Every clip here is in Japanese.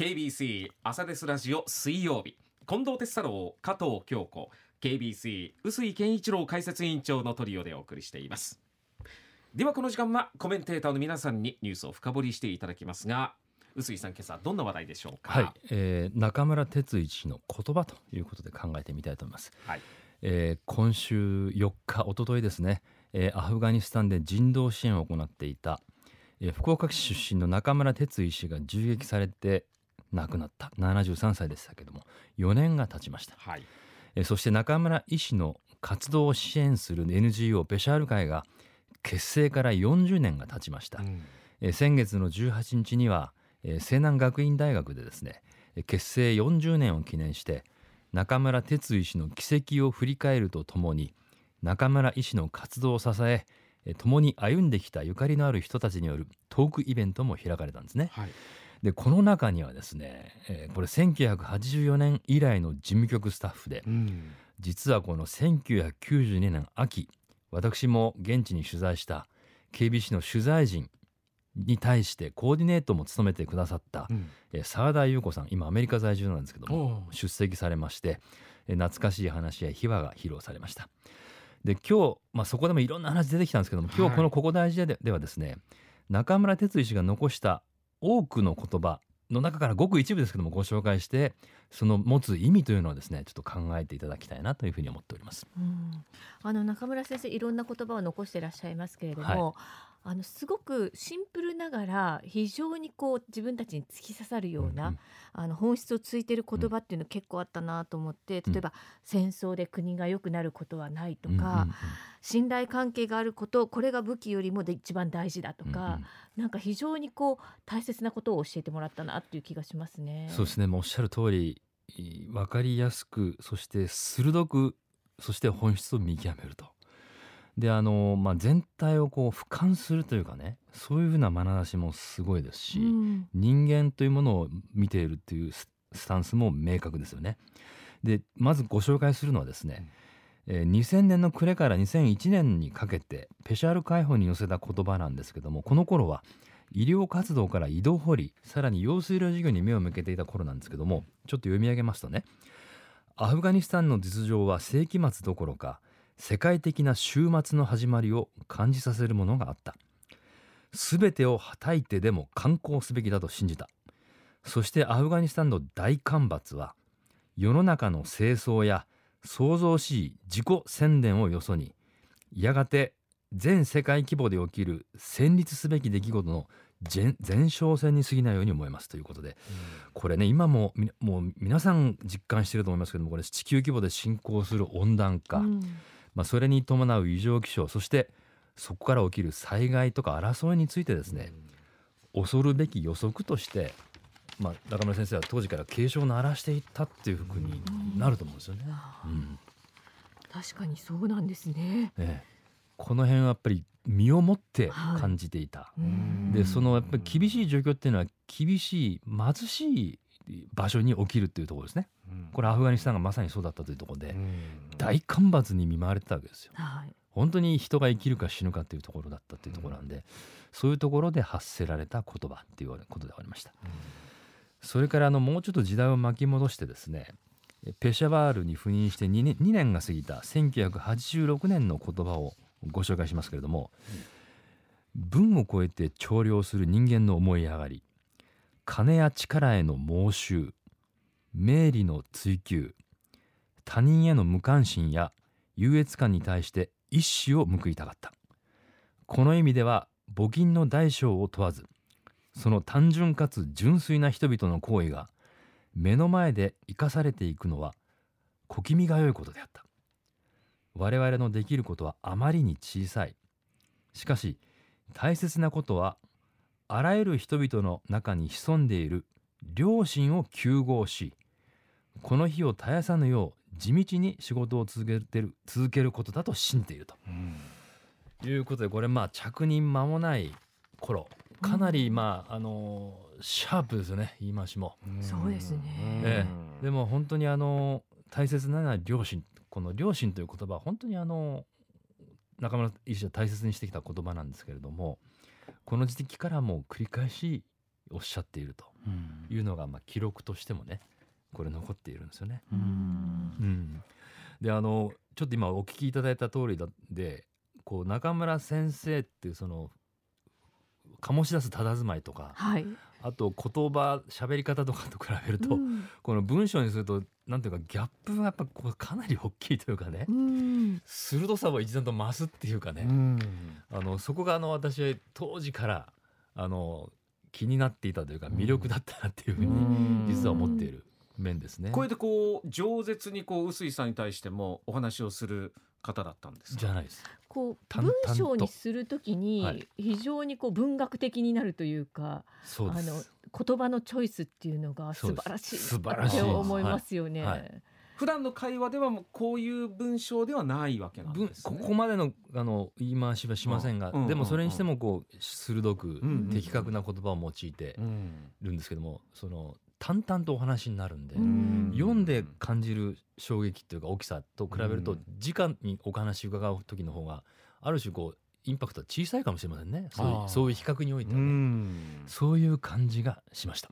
KBC 朝ですラジオ水曜日。近藤哲太郎加藤京子。KBC 臼井健一郎解説委員長のトリオでお送りしています。ではこの時間はコメンテーターの皆さんにニュースを深掘りしていただきますが臼井さん今朝どんな話題でしょうか？はい、えー、中村哲一氏の言葉ということで考えてみたいと思います、はい。えー今週4日一昨日ですね、えーアフガニスタンで人道支援を行っていた、えー福岡市出身の中村哲一氏が銃撃されて亡くなった。73歳でしたけども4年が経ちました、はい。えーそして中村医師の活動を支援する NGO ペシャール会が結成から40年が経ちました、うん。えー先月の18日には、えー西南学院大学でですねえー結成40年を記念して中村哲医師の軌跡を振り返るとともに中村医師の活動を支ええー共に歩んできたゆかりのある人たちによるトークイベントも開かれたんですね。はいでこの中にはですね、えーこれ1984年以来の事務局スタッフでうん。実はこの1992年秋私も現地に取材した KBC の取材陣に対してコーディネートも務めてくださったうん。えー沢田裕子さん今アメリカ在住なんですけども出席されましてえー懐かしい話や秘話が披露されました。で今日、まあ、そこでもいろんな話出てきたんですけども今はい日この「ここ大事で」ではですね中村哲医師が残した多くの言葉の中からごく一部ですけどもご紹介してその持つ意味というのをですねちょっと考えていただきたいなというふうに思っております。うんあの中村先生いろんな言葉を残していらっしゃいますけれども、あのすごくシンプルながら非常にこう自分たちに突き刺さるような、うんうん。あの本質をついてる言葉っていうの結構あったなと思って、うん。例えば戦争で国が良くなることはないとか、信頼関係があることこれが武器よりもで一番大事だとか、うんうん。なんか非常にこう大切なことを教えてもらったなっていう気がしますね。そうですね。もうおっしゃる通りい分かりやすくそして鋭くそして本質を見極めると。であの、まあ、全体をこう俯瞰するというかねそういうふうな眼差しもすごいですし、うん人間というものを見ているっていうススタンスも明確ですよね。でまずご紹介するのはですね、えー2000年の暮れから2001年にかけてペシャル解放に寄せた言葉なんですけどもこの頃は医療活動から井戸掘りさらに用水路事業に目を向けていた頃なんですけどもちょっと読み上げますとねアフガニスタンの実情は世紀末どころか世界的な終末の始まりを感じさせるものがあった。全てをはたいてでも観光すべきだと信じた。そしてアフガニスタンの大干ばつは世の中の清掃や創造しい自己宣伝をよそにやがて全世界規模で起きる戦慄すべき出来事の前前哨戦に過ぎないように思います。ということでこれね今もみもう皆さん実感していると思いますけどもこれ地球規模で進行する温暖化、うんまあ、それに伴う異常気象そしてそこから起きる災害とか争いについてですね恐るべき予測として、まあ、中村先生は当時から警鐘を鳴らしていったっていうふうになると思うんですよね。うん確かにそうなんですね。ええこの辺はやっぱり身をもって感じていた。うんでそのやっぱり厳しい状況っていうのは厳しい貧しい場所に起きるっていうところですね。これアフガニスタンがまさにそうだったというところで大干ばつに見舞われてたわけですよ。はい。本当に人が生きるか死ぬかっていうところだったっていうところなんで、そういうところで発せられた言葉っていうことでありました。それからあのもうちょっと時代を巻き戻してですねペシャワールに赴任して2年 ,2 年が過ぎた1986年の言葉をご紹介しますけれども、文を超えて調量する人間の思い上がり金や力への猛襲名利の追求他人への無関心や優越感に対して一矢を報いたかった。この意味では募金の大小を問わずその単純かつ純粋な人々の行為が目の前で生かされていくのは小気味が良いことであった。我々のできることはあまりに小さい。しかし大切なことはあらゆる人々の中に潜んでいる。良心を救合しこの日を絶やさぬよう地道に仕事を続けてる続けることだと信じていると。いうことでこれまあ着任間もない頃かなりまああのシャープですよね言い回しも。そうですね。ええ、でも本当にあの大切なのは良心。この良心という言葉は本当にあの中村医師は大切にしてきた言葉なんですけれどもこの時期からもう繰り返しおっしゃっているというのが、まあ、記録としてもねこれ残っているんですよね。うんうん、であのちょっと今お聞きいただいた通りだでこう中村先生っていうその醸し出す佇まいとかはい。あと言葉喋り方とかと比べると、うん。この文章にするとなんていうかギャップがやっぱこうかなり大きいというかね、うん。鋭さを一段と増すっていうかね、あのそこがあの私は当時からあの気になっていたというか魅力だったなっていうふうに実は思っている面ですね。これでこう饒舌にこう臼井さんに対してもお話をする方だったんですか？じゃないです。こう淡文章にするときはにい。非常にこう文学的になるというか、そうです。あの言葉のチョイスっていうのが素晴らしい素晴なってらしい。思いますよね。はい。はい。普段の会話ではもうこういう文章ではないわけなん文ですね。ここまでのあの言い回しはしませんが、うん。でもそれにしてもこう鋭くうん。的確な言葉を用いてうん。るんですけども、その淡々とお話になるんで、うん。読んで感じる衝撃っていうか大きさと比べるとうん。直にお話伺う時の方がある種こうインパクトは小さいかもしれませんね。そういう比較においてうはね、ん。そういう感じがしました。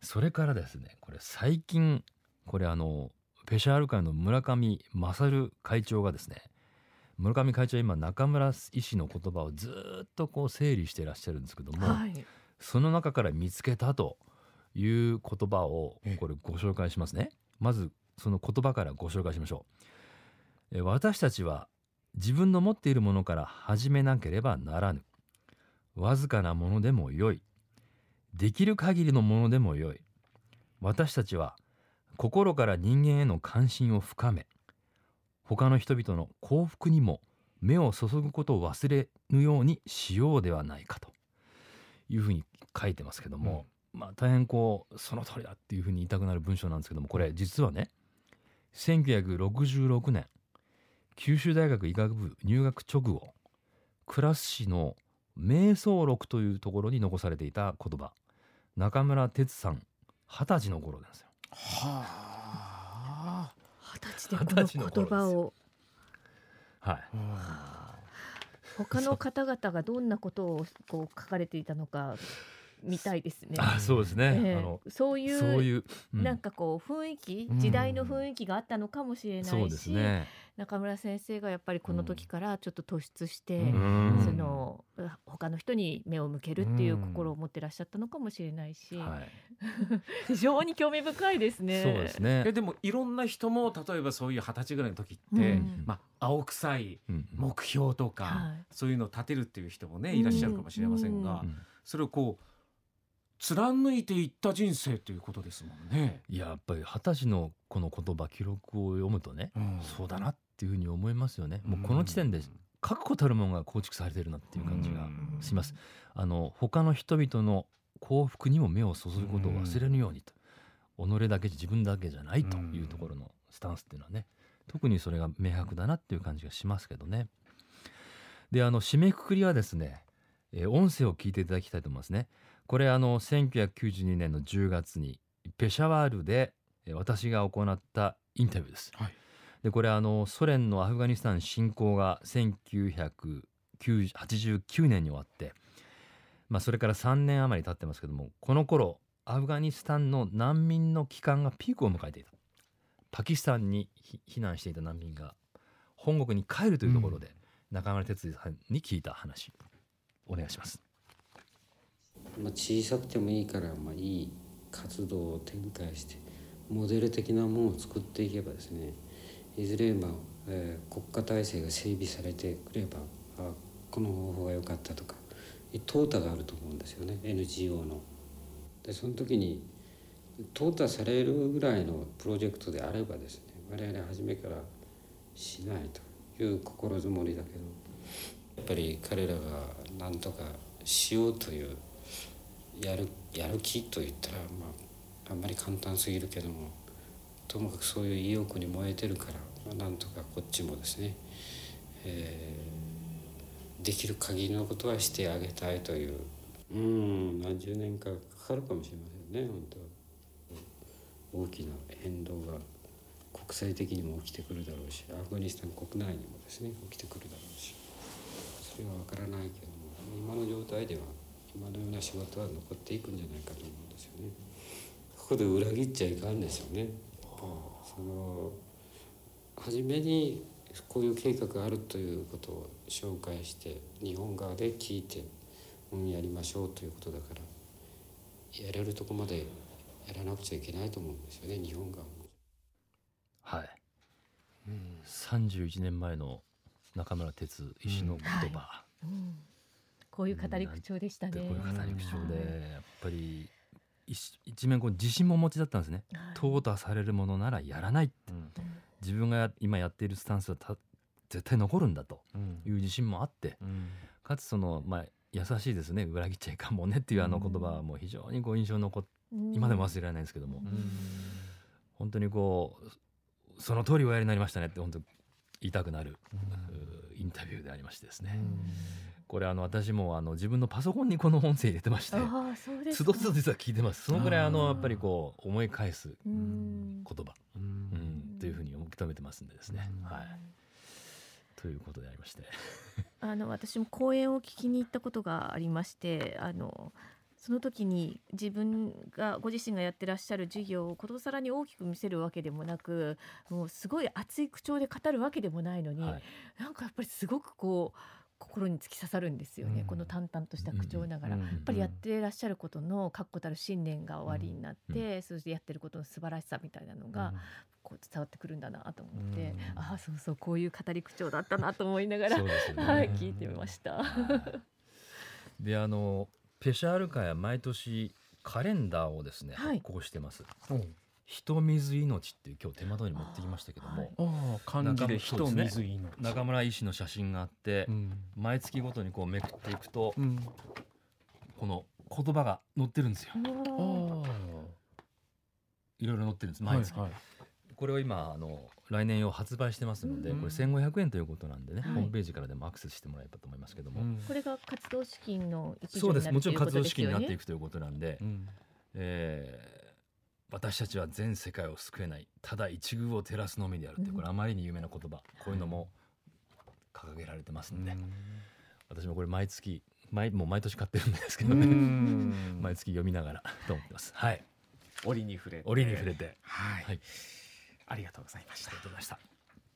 それからですねこれ最近これあのペシャール会の村上勝会長がですね村上会長は今中村医師の言葉をずーっとこう整理していらっしゃるんですけども、はい。その中から見つけたという言葉をええこれご紹介しますね。まずその言葉からご紹介しましょう。え私たちは自分の持っているものから始めなければならぬ。わずかなものでもよい。できる限りのものでもよい。私たちは心から人間への関心を深め、他の人々の幸福にも目を注ぐことを忘れぬようにしようではないかと。いうふうに書いてますけども、まあ大変こうその通りだっていうふうに言いたくなる文章なんですけどもこれ実はね1966年九州大学医学部入学直後倉敷市の瞑想録というところに残されていた言葉中村哲さん二十歳の頃なんですよ。はあ。二十歳でこ二十歳の言葉をはい、他の方々がどんなことをこう書かれていたのか見たいですね。あそうですね、ええ。あのそういうそういう、うん。なんかこう雰囲気うん時代の雰囲気があったのかもしれないし、そうですね。中村先生がやっぱりこの時からちょっと突出して、うん。その他の人に目を向けるっていう心を持ってらっしゃったのかもしれないし、はい、非常に興味深いですね。そうですね。え。でもいろんな人も例えばそういう二十歳ぐらいの時って、うん。まあ青臭いうん。目標とか、はい。そういうのを立てるっていう人もねいらっしゃるかもしれませんが、うん。うん。それをこう貫いていった人生ということですもんね。いややっぱり二十歳のこの言葉記録を読むとね、そうだなっていうふうに思いますよね。もうこの時点で確固たるものが構築されているなっていう感じがします。あの他の人々の幸福にも目を注ぐことを忘れぬようにと、己だけ自分だけじゃないというところのスタンスっていうのはね、特にそれが明白だなっていう感じがしますけどね。であの締めくくりはですね、えー音声を聞いていただきたいと思いますね。これあの1992年の10月にペシャワールでえー私が行ったインタビューです。はいでこれあのソ連のアフガニスタン侵攻が1989年に終わって、まあ、それから3年余り経ってますけどもこの頃アフガニスタンの難民の期間がピークを迎えていたパキスタンにひ避難していた難民が本国に帰るというところで、中村哲也さんに聞いた話お願いします。まあ、小さくてもいいから、まあ、いい活動を展開してモデル的なものを作っていけばですねいずれ、まあえー国家体制が整備されてくればあこの方法が良かったとか淘汰があると思うんですよね NGO の。でその時に淘汰されるぐらいのプロジェクトであればですね我々初めからしないという心づもりだけどやっぱり彼らが何とかしようというやるやる気と言ったら、まあ、あんまり簡単すぎるけどもともかくそういう意欲に燃えてるから、まあ、なんとかこっちもですね、えーできる限りのことはしてあげたいという。うん何十年かかかるかもしれませんね本当大きな変動が国際的にも起きてくるだろうしアフガニスタン国内にもですね起きてくるだろうし。それは分からないけども今の状態では今のような仕事は残っていくんじゃないかと思うんですよね。ここで裏切っちゃいかんですよね。その初めにこういう計画があるということを紹介して日本側で聞いて、うん、やりましょうということだからやれるとこまでやらなくちゃいけないと思うんですよね日本側も。はい、31年前の中村哲医師の言葉、うんこういう語り口調でしたね。でこういう語り口調はいでやっぱり一一面こう自信もお持ちだったんですね。はい。淘汰されるものならやらない自分がや今やっているスタンスはた絶対残るんだと。いう自信もあって。かつそのまあ優しいですね。裏切っちゃいかんもんねっていうあの言葉はもう非常にこう印象に残っ今でも忘れられないんですけども、本当にこうその通りおやりになりましたねって本当言いたくなる、うインタビューでありましてですね、これあの私もあの自分のパソコンにこの音声入れてましてつか。どつど実は聞いてます。そのぐらいあのやっぱりこう思い返すう言ん葉、うん、というふうに受け止めてますんでですね、はい。ということでありまして。あの私も講演を聞きに行ったことがありましてあのその時に自分がご自身がやってらっしゃる授業をことさらに大きく見せるわけでもなくもうすごい熱い口調で語るわけでもないのに、はい。なんかやっぱりすごくこう心に突き刺さるんですよね、うん。この淡々とした口調ながら。うんやっぱりやってらっしゃることの確固たる信念が終わりになって、そしてやってることの素晴らしさみたいなのが、こう伝わってくるんだなと思って、うん。ああそうそうこういう語り口調だったなと思いながらね。はい聞いてみました。であのペシャール会は毎年カレンダーをですねはい。発行してます、人水命っていう今日手元に持ってきましたけども、はい。漢字で人水命。中村医師の写真があって、うん毎月ごとにこうめくっていくと、うん。この言葉が載ってるんですよ。いろいろ載ってるんですはい毎月、はいこれを今あの来年用発売してますので、うん。これ1500円ということなんでね、はい。ホームページからでもアクセスしてもらえばと思いますけども、これが活動資金の一そうです。もちろん活動資資金になっていくということなんで、うん。えー私たちは全世界を救えないただ一遇を照らすのみであるってうん。これあまりに有名な言葉、こういうのも掲げられてますん。で、私もこれ毎月毎もう毎年買ってるんですけうどね、ん。毎月読みながら と思ってます。はい。折に触れて。折に触れて。はい。はい。ありがとうございました。ありがとうございました